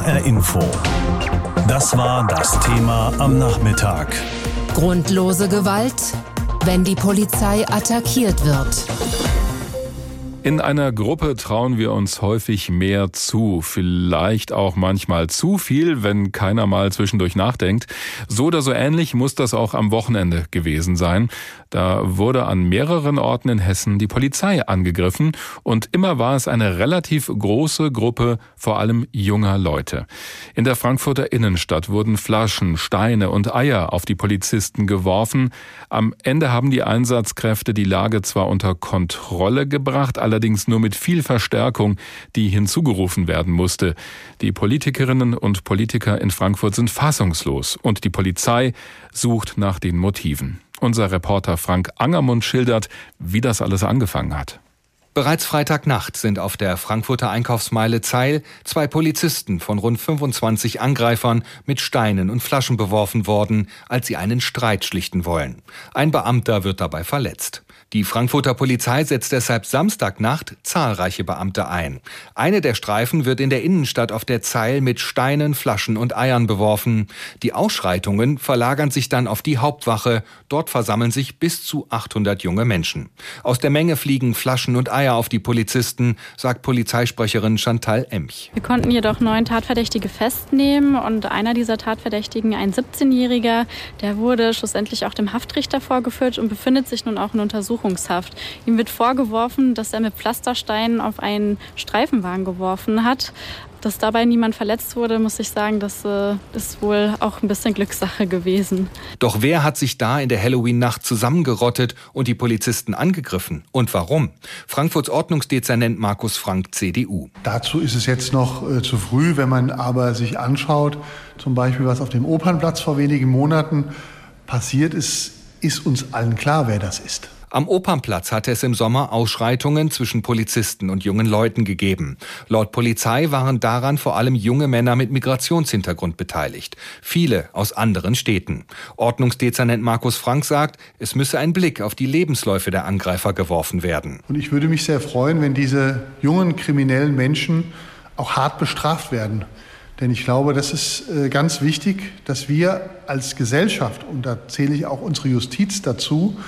HR Info. Das war das Thema am Nachmittag. Grundlose Gewalt, wenn die Polizei attackiert wird. In einer Gruppe trauen wir uns häufig mehr zu, vielleicht auch manchmal zu viel, wenn keiner mal zwischendurch nachdenkt. So oder so ähnlich muss das auch am Wochenende gewesen sein. Da wurde an mehreren Orten in Hessen die Polizei angegriffen und immer war es eine relativ große Gruppe, vor allem junger Leute. In der Frankfurter Innenstadt wurden Flaschen, Steine und Eier auf die Polizisten geworfen. Am Ende haben die Einsatzkräfte die Lage zwar unter Kontrolle gebracht, allerdings nur mit viel Verstärkung, die hinzugerufen werden musste. Die Politikerinnen und Politiker in Frankfurt sind fassungslos und die Polizei sucht nach den Motiven. Unser Reporter Frank Angermund schildert, wie das alles angefangen hat. Bereits Freitagnacht sind auf der Frankfurter Einkaufsmeile Zeil zwei Polizisten von rund 25 Angreifern mit Steinen und Flaschen beworfen worden, als sie einen Streit schlichten wollen. Ein Beamter wird dabei verletzt. Die Frankfurter Polizei setzt deshalb Samstagnacht zahlreiche Beamte ein. Eine der Streifen wird in der Innenstadt auf der Zeil mit Steinen, Flaschen und Eiern beworfen. Die Ausschreitungen verlagern sich dann auf die Hauptwache. Dort versammeln sich bis zu 800 junge Menschen. Aus der Menge fliegen Flaschen und Eier auf die Polizisten, sagt Polizeisprecherin Chantal Emch. Wir konnten jedoch neun Tatverdächtige festnehmen und einer dieser Tatverdächtigen, ein 17-Jähriger, der wurde schlussendlich auch dem Haftrichter vorgeführt und befindet sich nun auch in Untersuchung Untersuchungshaft. Ihm wird vorgeworfen, dass er mit Pflastersteinen auf einen Streifenwagen geworfen hat. Dass dabei niemand verletzt wurde, muss ich sagen, das äh, ist wohl auch ein bisschen Glückssache gewesen. Doch wer hat sich da in der Halloween-Nacht zusammengerottet und die Polizisten angegriffen? Und warum? Frankfurts Ordnungsdezernent Markus Frank, CDU. Dazu ist es jetzt noch äh, zu früh, wenn man aber sich anschaut, zum Beispiel was auf dem Opernplatz vor wenigen Monaten passiert ist, ist uns allen klar, wer das ist. Am Opernplatz hatte es im Sommer Ausschreitungen zwischen Polizisten und jungen Leuten gegeben. Laut Polizei waren daran vor allem junge Männer mit Migrationshintergrund beteiligt. Viele aus anderen Städten. Ordnungsdezernent Markus Frank sagt, es müsse ein Blick auf die Lebensläufe der Angreifer geworfen werden. Und ich würde mich sehr freuen, wenn diese jungen kriminellen Menschen auch hart bestraft werden. Denn ich glaube, das ist äh, ganz wichtig, dass wir als Gesellschaft, und da zähle ich auch unsere Justiz dazu,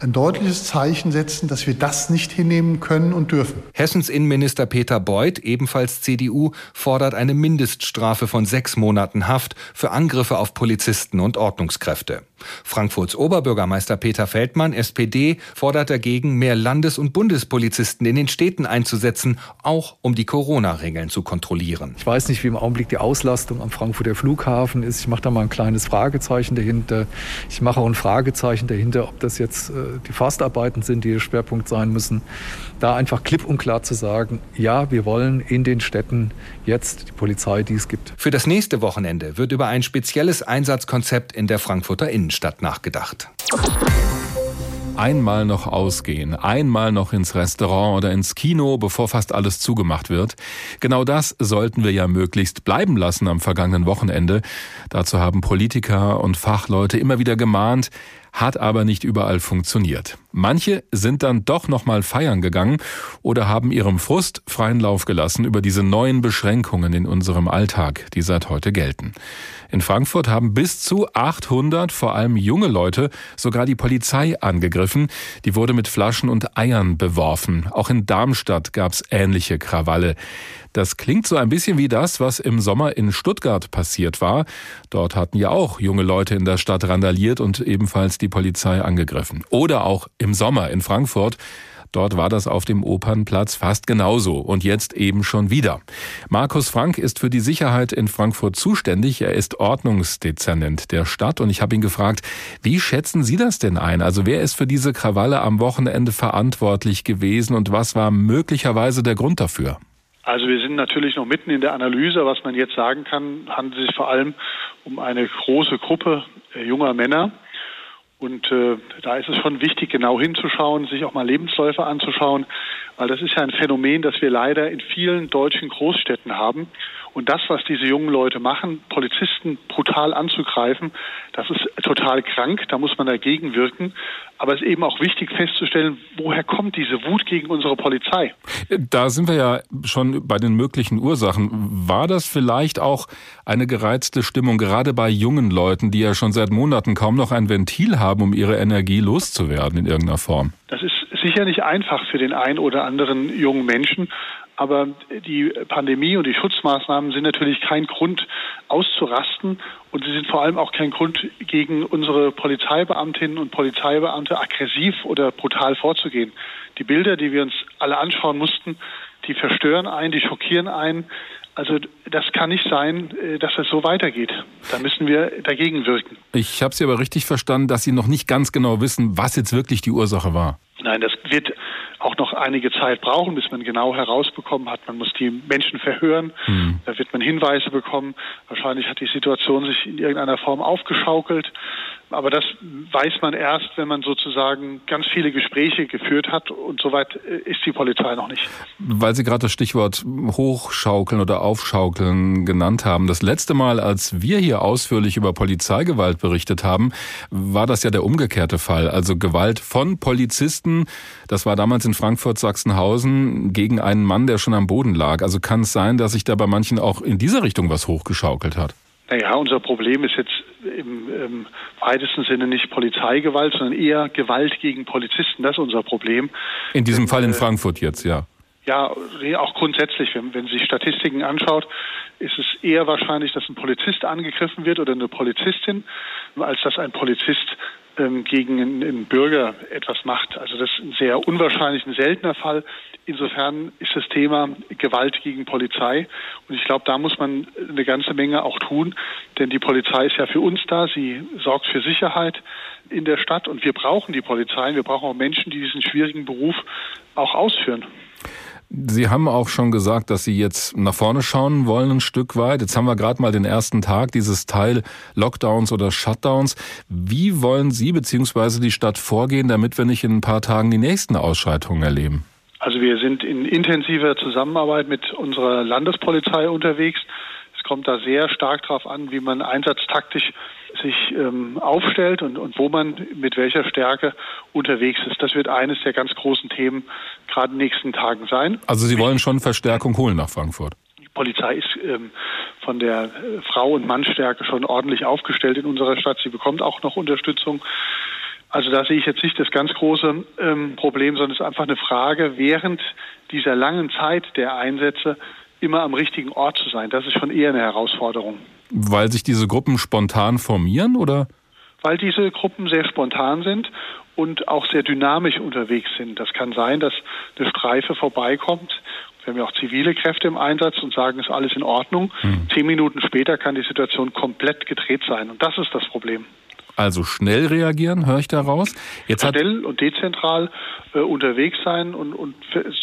ein deutliches Zeichen setzen, dass wir das nicht hinnehmen können und dürfen. Hessens Innenminister Peter Beuth, ebenfalls CDU, fordert eine Mindeststrafe von sechs Monaten Haft für Angriffe auf Polizisten und Ordnungskräfte. Frankfurts Oberbürgermeister Peter Feldmann, SPD, fordert dagegen, mehr Landes- und Bundespolizisten in den Städten einzusetzen, auch um die Corona-Regeln zu kontrollieren. Ich weiß nicht, wie im Augenblick die Auslastung am Frankfurter Flughafen ist. Ich mache da mal ein kleines Fragezeichen dahinter. Ich mache auch ein Fragezeichen dahinter, ob das jetzt äh, die Fastarbeiten sind, die der Schwerpunkt sein müssen. Da einfach klipp und klar zu sagen, ja, wir wollen in den Städten jetzt die Polizei, die es gibt. Für das nächste Wochenende wird über ein spezielles Einsatzkonzept in der Frankfurter Innenstadt nachgedacht. Einmal noch ausgehen, einmal noch ins Restaurant oder ins Kino, bevor fast alles zugemacht wird. Genau das sollten wir ja möglichst bleiben lassen am vergangenen Wochenende. Dazu haben Politiker und Fachleute immer wieder gemahnt, hat aber nicht überall funktioniert. Manche sind dann doch noch mal feiern gegangen oder haben ihrem Frust freien Lauf gelassen über diese neuen Beschränkungen in unserem Alltag, die seit heute gelten. In Frankfurt haben bis zu 800, vor allem junge Leute, sogar die Polizei angegriffen. Die wurde mit Flaschen und Eiern beworfen. Auch in Darmstadt gab es ähnliche Krawalle. Das klingt so ein bisschen wie das, was im Sommer in Stuttgart passiert war. Dort hatten ja auch junge Leute in der Stadt randaliert und ebenfalls die Polizei angegriffen. Oder auch im Sommer in Frankfurt. Dort war das auf dem Opernplatz fast genauso und jetzt eben schon wieder. Markus Frank ist für die Sicherheit in Frankfurt zuständig. Er ist Ordnungsdezernent der Stadt und ich habe ihn gefragt, wie schätzen Sie das denn ein? Also wer ist für diese Krawalle am Wochenende verantwortlich gewesen und was war möglicherweise der Grund dafür? Also wir sind natürlich noch mitten in der Analyse. Was man jetzt sagen kann, handelt es sich vor allem um eine große Gruppe junger Männer. Und äh, da ist es schon wichtig, genau hinzuschauen, sich auch mal Lebensläufe anzuschauen. Weil das ist ja ein Phänomen, das wir leider in vielen deutschen Großstädten haben. Und das, was diese jungen Leute machen, Polizisten brutal anzugreifen, das ist total krank, da muss man dagegen wirken. Aber es ist eben auch wichtig festzustellen, woher kommt diese Wut gegen unsere Polizei? Da sind wir ja schon bei den möglichen Ursachen. War das vielleicht auch eine gereizte Stimmung, gerade bei jungen Leuten, die ja schon seit Monaten kaum noch ein Ventil haben, um ihre Energie loszuwerden in irgendeiner Form? Das ist sicher nicht einfach für den einen oder anderen jungen Menschen. Aber die Pandemie und die Schutzmaßnahmen sind natürlich kein Grund auszurasten und sie sind vor allem auch kein Grund, gegen unsere Polizeibeamtinnen und Polizeibeamte aggressiv oder brutal vorzugehen. Die Bilder, die wir uns alle anschauen mussten, die verstören einen, die schockieren einen. Also das kann nicht sein, äh, dass es so weitergeht. Da müssen wir dagegen wirken. Ich habe Sie aber richtig verstanden, dass Sie noch nicht ganz genau wissen, was jetzt wirklich die Ursache war. Nein, das wird auch noch einige Zeit brauchen, bis man genau herausbekommen hat. Man muss die Menschen verhören, mhm. da wird man Hinweise bekommen. Wahrscheinlich hat die Situation sich in irgendeiner Form aufgeschaukelt. Aber das weiß man erst, wenn man sozusagen ganz viele Gespräche geführt hat und soweit äh, ist die Polizei noch nicht. Weil Sie gerade das Stichwort hochschaukeln oder aufschaukeln genannt haben. Das letzte Mal, als wir hier ausführlich über Polizeigewalt berichtet haben, war das ja der umgekehrte Fall. Also Gewalt von Polizisten. Das war damals in Frankfurt-Sachsenhausen gegen einen Mann, der schon am Boden lag. Also kann es sein, dass sich da bei manchen auch in dieser Richtung was hochgeschaukelt hat? Naja, unser Problem ist jetzt im, im weitesten Sinne nicht Polizeigewalt, sondern eher Gewalt gegen Polizisten. Das ist unser Problem. In diesem Fall in äh, Frankfurt jetzt, ja. Ja, auch grundsätzlich, wenn, wenn Sie Statistiken anschaut, ist es eher wahrscheinlich, dass ein Polizist angegriffen wird oder eine Polizistin, als dass ein Polizist ähm, gegen einen, Bürger etwas macht. Also das ist ein sehr unwahrscheinlich, ein seltener Fall. Insofern ist das Thema Gewalt gegen Polizei. Und ich glaube, da muss man eine ganze Menge auch tun, denn die Polizei ist ja für uns da. Sie sorgt für Sicherheit in der Stadt und wir brauchen die Polizei. Wir brauchen auch Menschen, die diesen schwierigen Beruf auch ausführen. Sie haben auch schon gesagt, dass Sie jetzt nach vorne schauen wollen ein Stück weit. Jetzt haben wir gerade mal den ersten Tag dieses Teil Lockdowns oder Shutdowns. Wie wollen Sie bzw. die Stadt vorgehen, damit wir nicht in ein paar Tagen die nächsten Ausschreitungen erleben? Also wir sind in intensiver Zusammenarbeit mit unserer Landespolizei unterwegs. Es kommt da sehr stark darauf an, wie man einsatztaktisch sich ähm, aufstellt und, und wo man mit welcher Stärke unterwegs ist. Das wird eines der ganz großen Themen gerade in den nächsten Tagen sein. Also Sie wollen schon Verstärkung holen nach Frankfurt? Die Polizei ist ähm, von der äh, Frau- und Mannstärke schon ordentlich aufgestellt in unserer Stadt. Sie bekommt auch noch Unterstützung. Also da sehe ich jetzt nicht das ganz große ähm, Problem, sondern es ist einfach eine Frage, während dieser langen Zeit der Einsätze immer am richtigen Ort zu sein. Das ist schon eher eine Herausforderung. Weil sich diese Gruppen spontan formieren oder? Weil diese Gruppen sehr spontan sind und auch sehr dynamisch unterwegs sind. Das kann sein, dass eine Streife vorbeikommt. Wir haben ja auch zivile Kräfte im Einsatz und sagen, es ist alles in Ordnung. Hm. Zehn Minuten später kann die Situation komplett gedreht sein. Und das ist das Problem. Also schnell reagieren, höre ich daraus. Jetzt schnell und dezentral äh, unterwegs sein und, und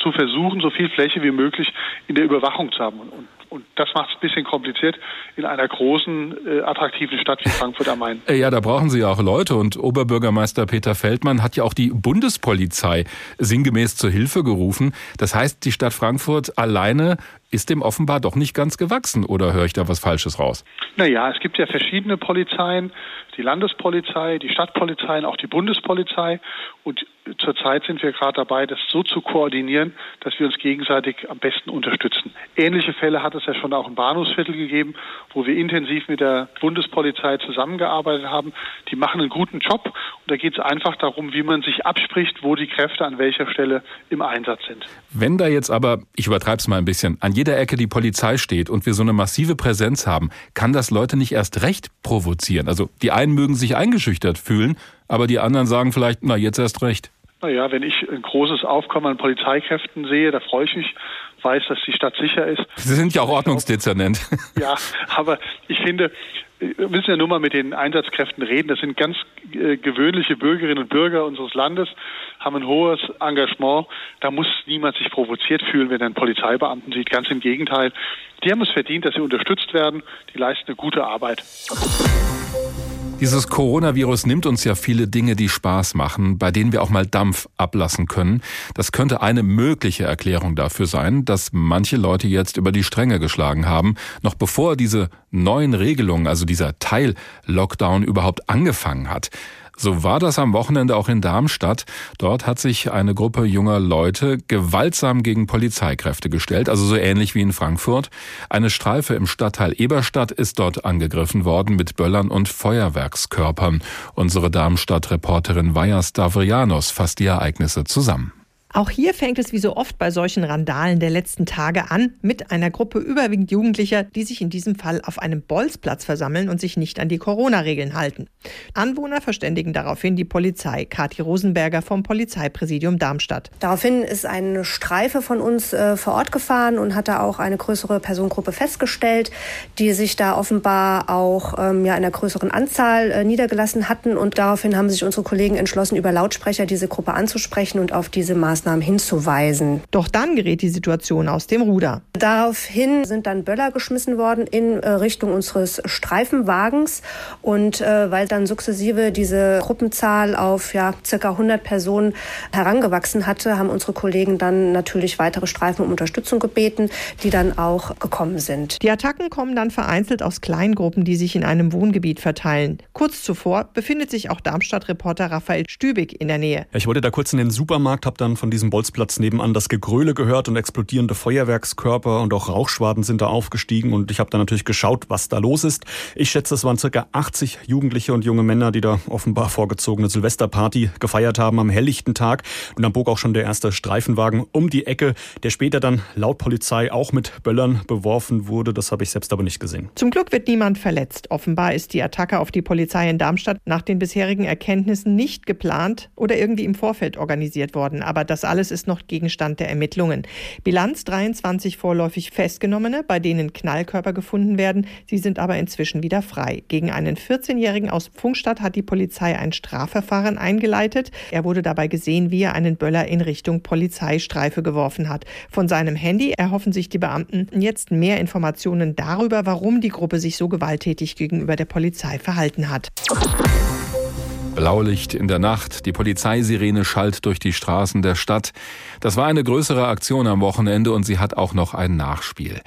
zu versuchen, so viel Fläche wie möglich in der Überwachung zu haben. Und, und das macht es ein bisschen kompliziert in einer großen, äh, attraktiven Stadt wie Frankfurt am Main. Äh, ja, da brauchen Sie ja auch Leute. Und Oberbürgermeister Peter Feldmann hat ja auch die Bundespolizei sinngemäß zur Hilfe gerufen. Das heißt, die Stadt Frankfurt alleine ist dem offenbar doch nicht ganz gewachsen. Oder höre ich da was Falsches raus? Naja, es gibt ja verschiedene Polizeien. Die Landespolizei, die Stadtpolizei und auch die Bundespolizei. Und zurzeit sind wir gerade dabei, das so zu koordinieren, dass wir uns gegenseitig am besten unterstützen. Ähnliche Fälle hat es ja schon auch im Bahnhofsviertel gegeben, wo wir intensiv mit der Bundespolizei zusammengearbeitet haben. Die machen einen guten Job und da geht es einfach darum, wie man sich abspricht, wo die Kräfte an welcher Stelle im Einsatz sind. Wenn da jetzt aber, ich übertreibe es mal ein bisschen, an jeder Ecke die Polizei steht und wir so eine massive Präsenz haben, kann das Leute nicht erst recht provozieren? Also die einen mögen sich eingeschüchtert fühlen, aber die anderen sagen vielleicht, na jetzt erst recht. Naja, wenn ich ein großes Aufkommen an Polizeikräften sehe, da freue ich mich, weiß, dass die Stadt sicher ist. Sie sind ja auch Ordnungsdezernent. Ja, aber ich finde, wir müssen ja nur mal mit den Einsatzkräften reden. Das sind ganz äh, gewöhnliche Bürgerinnen und Bürger unseres Landes, haben ein hohes Engagement. Da muss niemand sich provoziert fühlen, wenn er einen Polizeibeamten sieht. Ganz im Gegenteil. Die haben es verdient, dass sie unterstützt werden. Die leisten eine gute Arbeit. Dieses Coronavirus nimmt uns ja viele Dinge, die Spaß machen, bei denen wir auch mal Dampf ablassen können. Das könnte eine mögliche Erklärung dafür sein, dass manche Leute jetzt über die Stränge geschlagen haben, noch bevor diese neuen Regelungen, also dieser Teil-Lockdown überhaupt angefangen hat. So war das am Wochenende auch in Darmstadt. Dort hat sich eine Gruppe junger Leute gewaltsam gegen Polizeikräfte gestellt, also so ähnlich wie in Frankfurt. Eine Streife im Stadtteil Eberstadt ist dort angegriffen worden mit Böllern und Feuerwerkskörpern. Unsere Darmstadt-Reporterin Vaja Stavrianos fasst die Ereignisse zusammen. Auch hier fängt es wie so oft bei solchen Randalen der letzten Tage an mit einer Gruppe überwiegend Jugendlicher, die sich in diesem Fall auf einem Bolzplatz versammeln und sich nicht an die Corona-Regeln halten. Anwohner verständigen daraufhin die Polizei. Kathi Rosenberger vom Polizeipräsidium Darmstadt. Daraufhin ist eine Streife von uns äh, vor Ort gefahren und hat da auch eine größere Personengruppe festgestellt, die sich da offenbar auch ähm, ja, in einer größeren Anzahl äh, niedergelassen hatten. Und daraufhin haben sich unsere Kollegen entschlossen, über Lautsprecher diese Gruppe anzusprechen und auf diese Maßnahmen Maßnahmen hinzuweisen. Doch dann gerät die Situation aus dem Ruder. Daraufhin sind dann Böller geschmissen worden in äh, Richtung unseres Streifenwagens und äh, weil dann sukzessive diese Gruppenzahl auf ja circa 100 Personen herangewachsen hatte, haben unsere Kollegen dann natürlich weitere Streifen um Unterstützung gebeten, die dann auch gekommen sind. Die Attacken kommen dann vereinzelt aus Kleingruppen, die sich in einem Wohngebiet verteilen. Kurz zuvor befindet sich auch Darmstadt-Reporter Raphael Stübig in der Nähe. Ich wollte da kurz in den Supermarkt, habe dann von diesem Bolzplatz nebenan das Gegröle gehört und explodierende Feuerwerkskörper und auch Rauchschwaden sind da aufgestiegen und ich habe dann natürlich geschaut, was da los ist. Ich schätze, es waren circa 80 Jugendliche und junge Männer, die da offenbar vorgezogene Silvesterparty gefeiert haben am helllichten Tag und dann bog auch schon der erste Streifenwagen um die Ecke, der später dann laut Polizei auch mit Böllern beworfen wurde. Das habe ich selbst aber nicht gesehen. Zum Glück wird niemand verletzt. Offenbar ist die Attacke auf die Polizei in Darmstadt nach den bisherigen Erkenntnissen nicht geplant oder irgendwie im Vorfeld organisiert worden. Aber das alles ist noch Gegenstand der Ermittlungen. Bilanz 23 vorläufig Festgenommene, bei denen Knallkörper gefunden werden. Sie sind aber inzwischen wieder frei. Gegen einen 14-Jährigen aus Pfungstadt hat die Polizei ein Strafverfahren eingeleitet. Er wurde dabei gesehen, wie er einen Böller in Richtung Polizeistreife geworfen hat. Von seinem Handy erhoffen sich die Beamten jetzt mehr Informationen darüber, warum die Gruppe sich so gewalttätig gegenüber der Polizei verhalten hat. Blaulicht in der Nacht, die Polizeisirene schallt durch die Straßen der Stadt. Das war eine größere Aktion am Wochenende und sie hat auch noch ein Nachspiel.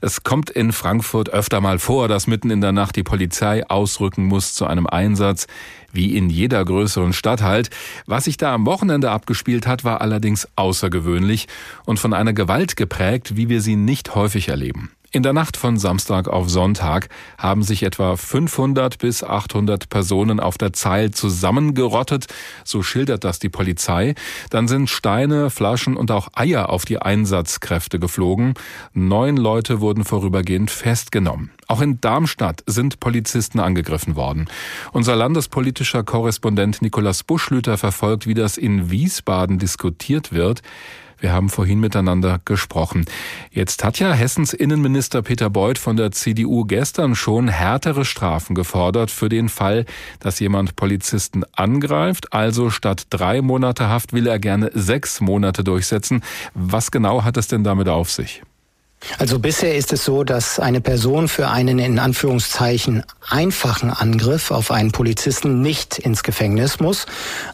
Es kommt in Frankfurt öfter mal vor, dass mitten in der Nacht die Polizei ausrücken muss zu einem Einsatz, wie in jeder größeren Stadt halt. Was sich da am Wochenende abgespielt hat, war allerdings außergewöhnlich und von einer Gewalt geprägt, wie wir sie nicht häufig erleben. In der Nacht von Samstag auf Sonntag haben sich etwa 500 bis 800 Personen auf der Zeil zusammengerottet, so schildert das die Polizei. Dann sind Steine, Flaschen und auch Eier auf die Einsatzkräfte geflogen. Neun Leute wurden vorübergehend festgenommen. Auch in Darmstadt sind Polizisten angegriffen worden. Unser landespolitischer Korrespondent Nikolaus Buschlüter verfolgt, wie das in Wiesbaden diskutiert wird. Wir haben vorhin miteinander gesprochen. Jetzt hat ja Hessens Innenminister Peter Beuth von der CDU gestern schon härtere Strafen gefordert für den Fall, dass jemand Polizisten angreift. Also statt drei Monate Haft will er gerne sechs Monate durchsetzen. Was genau hat es denn damit auf sich? Also bisher ist es so, dass eine Person für einen in Anführungszeichen einfachen Angriff auf einen Polizisten nicht ins Gefängnis muss.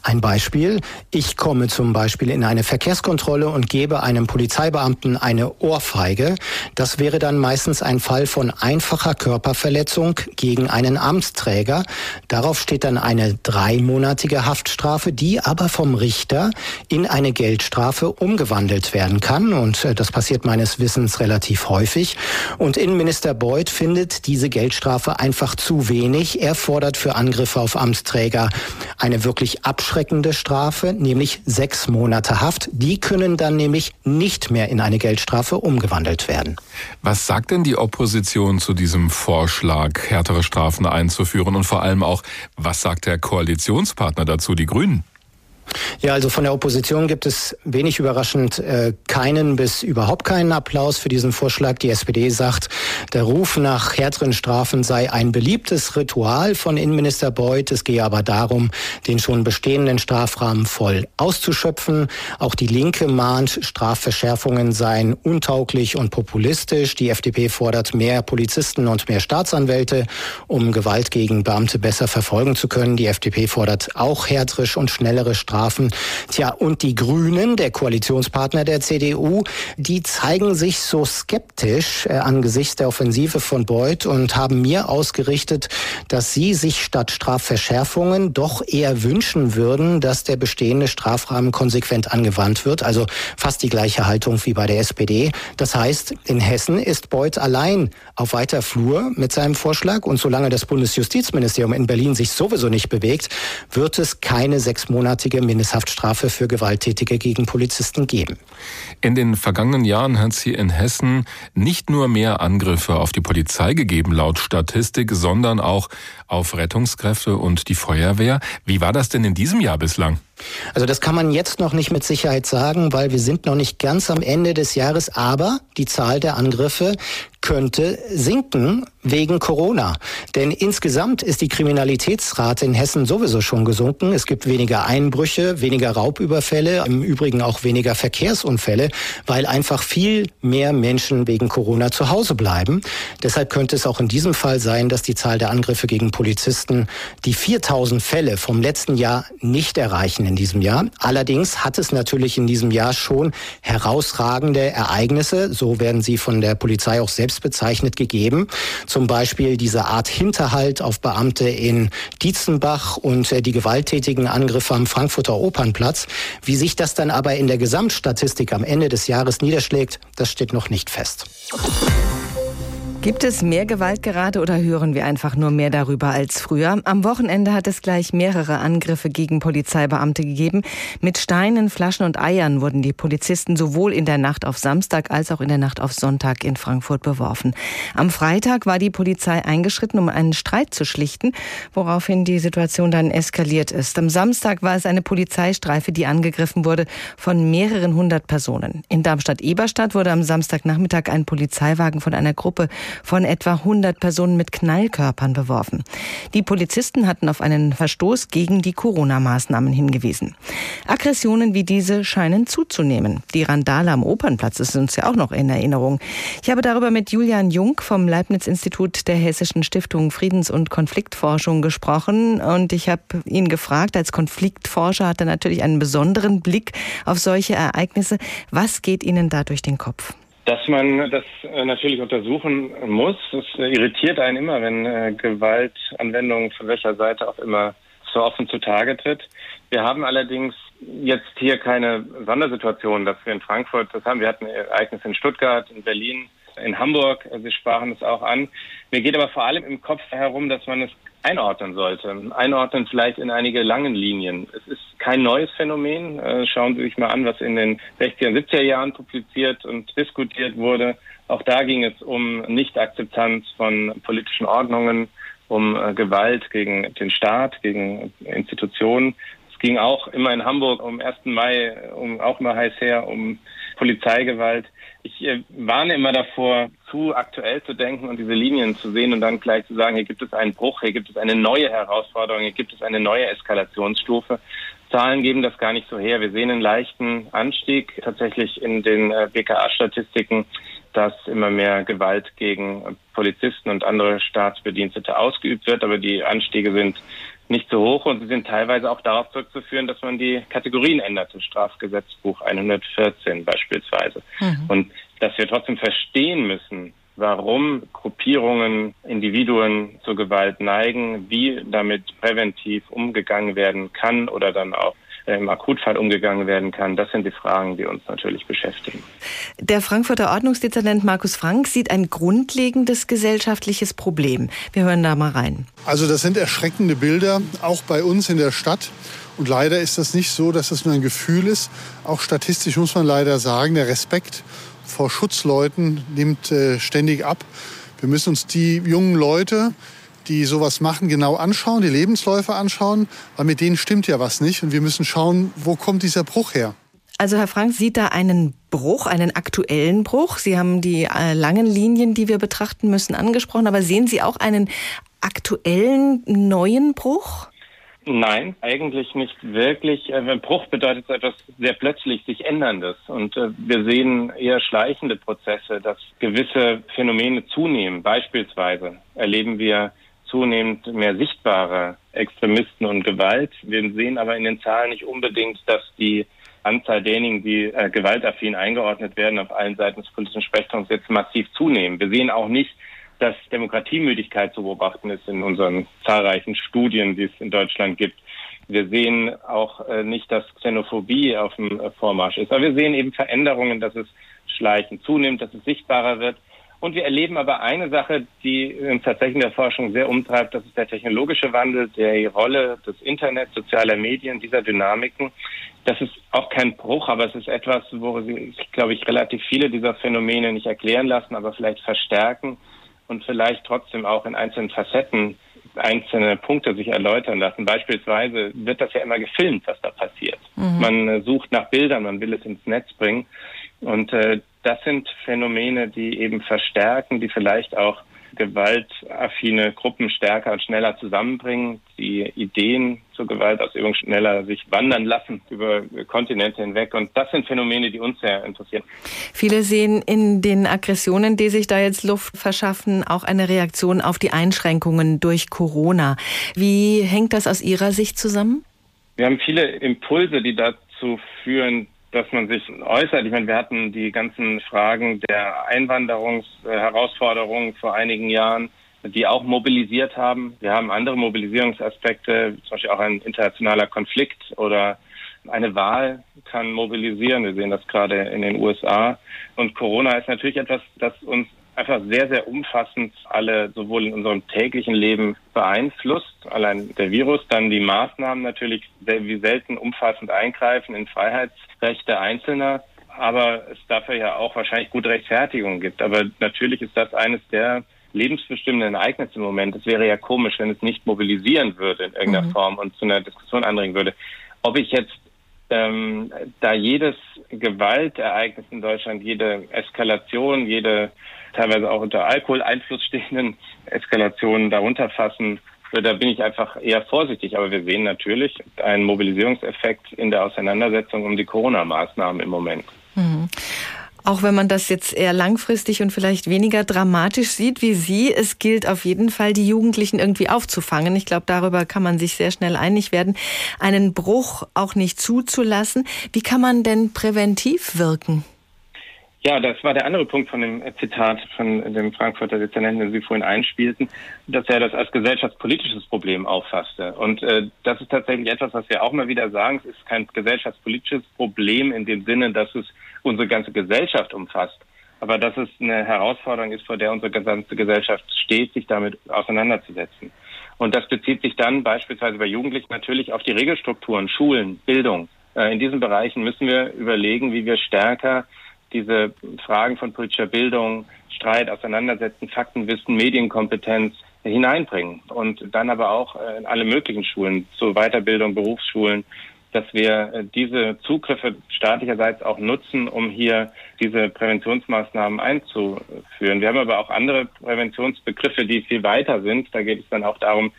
Ein Beispiel. Ich komme zum Beispiel in eine Verkehrskontrolle und gebe einem Polizeibeamten eine Ohrfeige. Das wäre dann meistens ein Fall von einfacher Körperverletzung gegen einen Amtsträger. Darauf steht dann eine dreimonatige Haftstrafe, die aber vom Richter in eine Geldstrafe umgewandelt werden kann. Und äh, das passiert meines Wissens relativ relativ häufig. Und Innenminister Beuth findet diese Geldstrafe einfach zu wenig. Er fordert für Angriffe auf Amtsträger eine wirklich abschreckende Strafe, nämlich sechs Monate Haft. Die können dann nämlich nicht mehr in eine Geldstrafe umgewandelt werden. Was sagt denn die Opposition zu diesem Vorschlag, härtere Strafen einzuführen? Und vor allem auch, was sagt der Koalitionspartner dazu, die Grünen? Ja, also von der Opposition gibt es wenig überraschend äh, keinen bis überhaupt keinen Applaus für diesen Vorschlag. Die SPD sagt, der Ruf nach härteren Strafen sei ein beliebtes Ritual von Innenminister Beuth. Es gehe aber darum, den schon bestehenden Strafrahmen voll auszuschöpfen. Auch die Linke mahnt, Strafverschärfungen seien untauglich und populistisch. Die FDP fordert mehr Polizisten und mehr Staatsanwälte, um Gewalt gegen Beamte besser verfolgen zu können. Die FDP fordert auch härtere und schnellere Strafen. Tja, und die Grünen, der Koalitionspartner der CDU, die zeigen sich so skeptisch äh, angesichts der Offensive von Beuth und haben mir ausgerichtet, dass sie sich statt Strafverschärfungen doch eher wünschen würden, dass der bestehende Strafrahmen konsequent angewandt wird. Also fast die gleiche Haltung wie bei der SPD. Das heißt, in Hessen ist Beuth allein auf weiter Flur mit seinem Vorschlag. Und solange das Bundesjustizministerium in Berlin sich sowieso nicht bewegt, wird es keine sechsmonatige Mindesthaftstrafe für Gewalttätige gegen Polizisten geben. In den vergangenen Jahren hat sie in Hessen nicht nur mehr Angriffe auf die Polizei gegeben, laut Statistik, sondern auch auf Rettungskräfte und die Feuerwehr. Wie war das denn in diesem Jahr bislang? Also das kann man jetzt noch nicht mit Sicherheit sagen, weil wir sind noch nicht ganz am Ende des Jahres, aber die Zahl der Angriffe könnte sinken wegen Corona. Denn insgesamt ist die Kriminalitätsrate in Hessen sowieso schon gesunken. Es gibt weniger Einbrüche, weniger Raubüberfälle, im Übrigen auch weniger Verkehrsunfälle, weil einfach viel mehr Menschen wegen Corona zu Hause bleiben. Deshalb könnte es auch in diesem Fall sein, dass die Zahl der Angriffe gegen Polizisten die 4000 Fälle vom letzten Jahr nicht erreichen in diesem Jahr. Allerdings hat es natürlich in diesem Jahr schon herausragende Ereignisse, so werden sie von der Polizei auch selbst bezeichnet, gegeben. Zum Beispiel diese Art Hinterhalt auf Beamte in Dietzenbach und äh, die gewalttätigen Angriffe am Frankfurter Opernplatz. Wie sich das dann aber in der Gesamtstatistik am Ende des Jahres niederschlägt, das steht noch nicht fest. Gibt es mehr Gewalt gerade oder hören wir einfach nur mehr darüber als früher? Am Wochenende hat es gleich mehrere Angriffe gegen Polizeibeamte gegeben. Mit Steinen, Flaschen und Eiern wurden die Polizisten sowohl in der Nacht auf Samstag als auch in der Nacht auf Sonntag in Frankfurt beworfen. Am Freitag war die Polizei eingeschritten, um einen Streit zu schlichten, woraufhin die Situation dann eskaliert ist. Am Samstag war es eine Polizeistreife, die angegriffen wurde von mehreren hundert Personen. In Darmstadt-Eberstadt wurde am Samstagnachmittag ein Polizeiwagen von einer Gruppe von etwa 100 Personen mit Knallkörpern beworfen. Die Polizisten hatten auf einen Verstoß gegen die Corona-Maßnahmen hingewiesen. Aggressionen wie diese scheinen zuzunehmen. Die Randale am Opernplatz ist uns ja auch noch in Erinnerung. Ich habe darüber mit Julian Jung vom Leibniz-Institut der Hessischen Stiftung Friedens- und Konfliktforschung gesprochen und ich habe ihn gefragt, als Konfliktforscher hat er natürlich einen besonderen Blick auf solche Ereignisse. Was geht Ihnen da durch den Kopf? Dass man das äh, natürlich untersuchen muss. Es äh, irritiert einen immer, wenn äh, Gewaltanwendung von welcher Seite auch immer so offen zutage tritt. Wir haben allerdings jetzt hier keine Sondersituation, dass wir in Frankfurt das haben. Wir hatten Ereignisse in Stuttgart, in Berlin, in Hamburg. Sie sprachen es auch an. Mir geht aber vor allem im Kopf herum, dass man es einordnen sollte. Einordnen vielleicht in einige langen Linien. Es ist kein neues Phänomen. Äh, schauen Sie sich mal an, was in den 60er und 70er Jahren publiziert und diskutiert wurde. Auch da ging es um Nichtakzeptanz von politischen Ordnungen, um äh, Gewalt gegen den Staat, gegen Institutionen. Es ging auch immer in Hamburg um 1. Mai, um auch mal heiß her, um Polizeigewalt. Ich äh, warne immer davor, zu aktuell zu denken und diese Linien zu sehen und dann gleich zu sagen, hier gibt es einen Bruch, hier gibt es eine neue Herausforderung, hier gibt es eine neue Eskalationsstufe. Zahlen geben das gar nicht so her. Wir sehen einen leichten Anstieg tatsächlich in den äh, BKA-Statistiken, dass immer mehr Gewalt gegen Polizisten und andere Staatsbedienstete ausgeübt wird, aber die Anstiege sind nicht so hoch und sie sind teilweise auch darauf zurückzuführen, dass man die Kategorien änderte, Strafgesetzbuch 114 beispielsweise. Mhm. Und dass wir trotzdem verstehen müssen, warum Gruppierungen, Individuen zur Gewalt neigen, wie damit präventiv umgegangen werden kann oder dann auch im Akutfall umgegangen werden kann. Das sind die Fragen, die uns natürlich beschäftigen. Der Frankfurter Ordnungsdezernent Markus Frank sieht ein grundlegendes gesellschaftliches Problem. Wir hören da mal rein. Also das sind erschreckende Bilder, auch bei uns in der Stadt. Und leider ist das nicht so, dass das nur ein Gefühl ist. Auch statistisch muss man leider sagen, der Respekt vor Schutzleuten nimmt äh, ständig ab. Wir müssen uns die jungen Leute, die sowas machen, genau anschauen, die Lebensläufe anschauen, weil mit denen stimmt ja was nicht und wir müssen schauen, wo kommt dieser Bruch her. Also Herr Frank sieht da einen Bruch, einen aktuellen Bruch. Sie haben die äh, langen Linien, die wir betrachten müssen, angesprochen, aber sehen Sie auch einen aktuellen neuen Bruch? Nein, eigentlich nicht wirklich. Ein äh, Bruch bedeutet etwas sehr plötzlich sich änderndes. Und äh, wir sehen eher schleichende Prozesse, dass gewisse Phänomene zunehmen. Beispielsweise erleben wir zunehmend mehr sichtbare Extremisten und Gewalt. Wir sehen aber in den Zahlen nicht unbedingt, dass die Anzahl derjenigen, die äh, gewaltaffin eingeordnet werden auf allen Seiten des politischen Spektrums jetzt massiv zunehmen. Wir sehen auch nicht, dass Demokratiemüdigkeit zu beobachten ist in unseren zahlreichen Studien, die es in Deutschland gibt. Wir sehen auch äh, nicht, dass Xenophobie auf dem äh, Vormarsch ist. Aber wir sehen eben Veränderungen, dass es schleichend zunimmt, dass es sichtbarer wird. Und wir erleben aber eine Sache, die uns tatsächlich in der Forschung sehr umtreibt, das ist der technologische Wandel, die Rolle des Internets, sozialer Medien, dieser Dynamiken. Das ist auch kein Bruch, aber es ist etwas, wo sich, glaube ich, relativ viele dieser Phänomene nicht erklären lassen, aber vielleicht verstärken und vielleicht trotzdem auch in einzelnen Facetten einzelne Punkte sich erläutern lassen. Beispielsweise wird das ja immer gefilmt, was da passiert. Mhm. Man äh, sucht nach Bildern, man will es ins Netz bringen. Und äh, das sind Phänomene, die eben verstärken, die vielleicht auch gewaltaffine Gruppen stärker und schneller zusammenbringen, die Ideen zur Gewaltausübung schneller sich wandern lassen über Kontinente hinweg. Und das sind Phänomene, die uns sehr interessieren. Viele sehen in den Aggressionen, die sich da jetzt Luft verschaffen, auch eine Reaktion auf die Einschränkungen durch Corona. Wie hängt das aus Ihrer Sicht zusammen? Wir haben viele Impulse, die dazu führen, dass man sich äußert. Ich meine, wir hatten die ganzen Fragen der Einwanderungsherausforderungen vor einigen Jahren, die auch mobilisiert haben. Wir haben andere Mobilisierungsaspekte, zum Beispiel auch ein internationaler Konflikt oder eine Wahl kann mobilisieren. Wir sehen das gerade in den USA. Und Corona ist natürlich etwas, das uns einfach sehr, sehr umfassend alle sowohl in unserem täglichen Leben beeinflusst. Allein der Virus, dann die Maßnahmen natürlich wie selten umfassend eingreifen in Freiheitsrechte Einzelner. Aber es dafür ja auch wahrscheinlich gute Rechtfertigung gibt. Aber natürlich ist das eines der lebensbestimmenden Ereignisse im Moment. Es wäre ja komisch, wenn es nicht mobilisieren würde in irgendeiner mhm. Form und zu einer Diskussion anregen würde. Ob ich jetzt ähm, da jedes Gewaltereignis in Deutschland, jede Eskalation, jede teilweise auch unter Alkoholeinfluss stehenden Eskalationen darunter fassen, da bin ich einfach eher vorsichtig. Aber wir sehen natürlich einen Mobilisierungseffekt in der Auseinandersetzung um die Corona-Maßnahmen im Moment. Mhm. Auch wenn man das jetzt eher langfristig und vielleicht weniger dramatisch sieht wie Sie, es gilt auf jeden Fall, die Jugendlichen irgendwie aufzufangen. Ich glaube, darüber kann man sich sehr schnell einig werden, einen Bruch auch nicht zuzulassen. Wie kann man denn präventiv wirken? Ja, das war der andere Punkt von dem Zitat von dem Frankfurter Dezernenten, den Sie vorhin einspielten, dass er das als gesellschaftspolitisches Problem auffasste. Und äh, das ist tatsächlich etwas, was wir auch mal wieder sagen. Es ist kein gesellschaftspolitisches Problem in dem Sinne, dass es unsere ganze Gesellschaft umfasst, aber dass es eine Herausforderung ist, vor der unsere gesamte Gesellschaft steht, sich damit auseinanderzusetzen. Und das bezieht sich dann beispielsweise bei Jugendlichen natürlich auf die Regelstrukturen, Schulen, Bildung. Äh, in diesen Bereichen müssen wir überlegen, wie wir stärker diese Fragen von politischer Bildung, Streit, Auseinandersetzen, Faktenwissen, Medienkompetenz hineinbringen und dann aber auch äh, in alle möglichen Schulen, zur Weiterbildung, Berufsschulen, dass wir äh, diese Zugriffe staatlicherseits auch nutzen, um hier diese Präventionsmaßnahmen einzuführen. Wir haben aber auch andere Präventionsbegriffe, die viel weiter sind. Da geht es dann auch darum,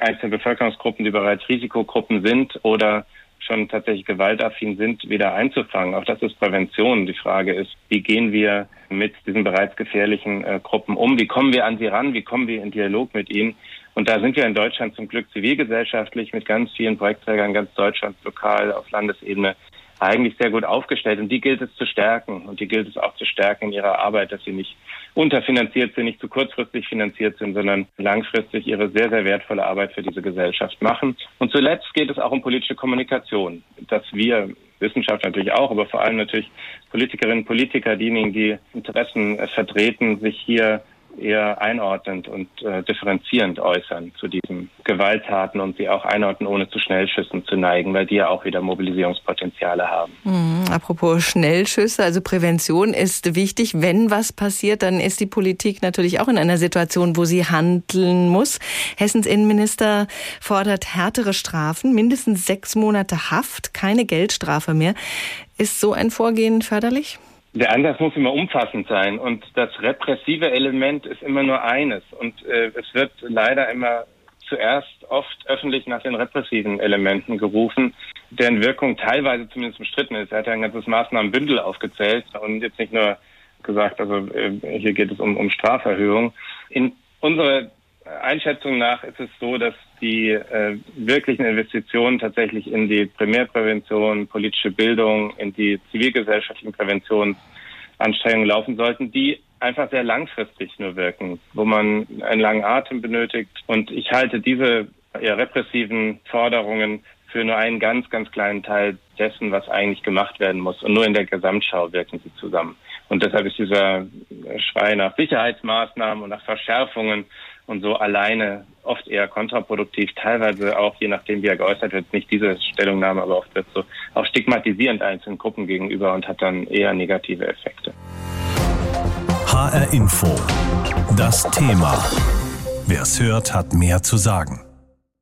einzelne Bevölkerungsgruppen, die bereits Risikogruppen sind oder schon tatsächlich gewaltaffin sind, wieder einzufangen. Auch das ist Prävention. Die Frage ist, wie gehen wir mit diesen bereits gefährlichen äh, Gruppen um? Wie kommen wir an sie ran? Wie kommen wir in Dialog mit ihnen? Und da sind wir in Deutschland zum Glück zivilgesellschaftlich mit ganz vielen Projektträgern, ganz Deutschland, lokal, auf Landesebene eigentlich sehr gut aufgestellt. Und die gilt es zu stärken. Und die gilt es auch zu stärken in ihrer Arbeit, dass sie nicht unterfinanziert sind, nicht zu kurzfristig finanziert sind, sondern langfristig ihre sehr, sehr wertvolle Arbeit für diese Gesellschaft machen. Und zuletzt geht es auch um politische Kommunikation, dass wir Wissenschaft natürlich auch, aber vor allem natürlich Politikerinnen und Politiker, diejenigen, die Interessen vertreten, sich hier eher einordnend und äh, differenzierend äußern zu diesen Gewalttaten und sie auch einordnen, ohne zu Schnellschüssen zu neigen, weil die ja auch wieder Mobilisierungspotenziale haben. Mhm, apropos Schnellschüsse, also Prävention ist wichtig. Wenn was passiert, dann ist die Politik natürlich auch in einer Situation, wo sie handeln muss. Hessens Innenminister fordert härtere Strafen, mindestens sechs Monate Haft, keine Geldstrafe mehr. Ist so ein Vorgehen förderlich? Der Ansatz muss immer umfassend sein und das repressive Element ist immer nur eines. Und äh, es wird leider immer zuerst oft öffentlich nach den repressiven Elementen gerufen, deren Wirkung teilweise zumindest umstritten ist. Er hat ja ein ganzes Maßnahmenbündel aufgezählt und jetzt nicht nur gesagt, also äh, hier geht es um, um Straferhöhung. In unserer Einschätzung nach ist es so, dass die äh, wirklichen Investitionen tatsächlich in die Primärprävention, politische Bildung, in die zivilgesellschaftlichen Präventionsanstrengungen laufen sollten, die einfach sehr langfristig nur wirken, wo man einen langen Atem benötigt. Und ich halte diese eher repressiven Forderungen für nur einen ganz, ganz kleinen Teil dessen, was eigentlich gemacht werden muss. Und nur in der Gesamtschau wirken sie zusammen. Und deshalb ist dieser Schrei nach Sicherheitsmaßnahmen und nach Verschärfungen und so alleine oft eher kontraproduktiv, teilweise auch, je nachdem wie er geäußert wird, nicht diese Stellungnahme, aber oft wird so auch stigmatisierend einzelnen Gruppen gegenüber und hat dann eher negative Effekte. HR Info. Das Thema. Wer es hört, hat mehr zu sagen.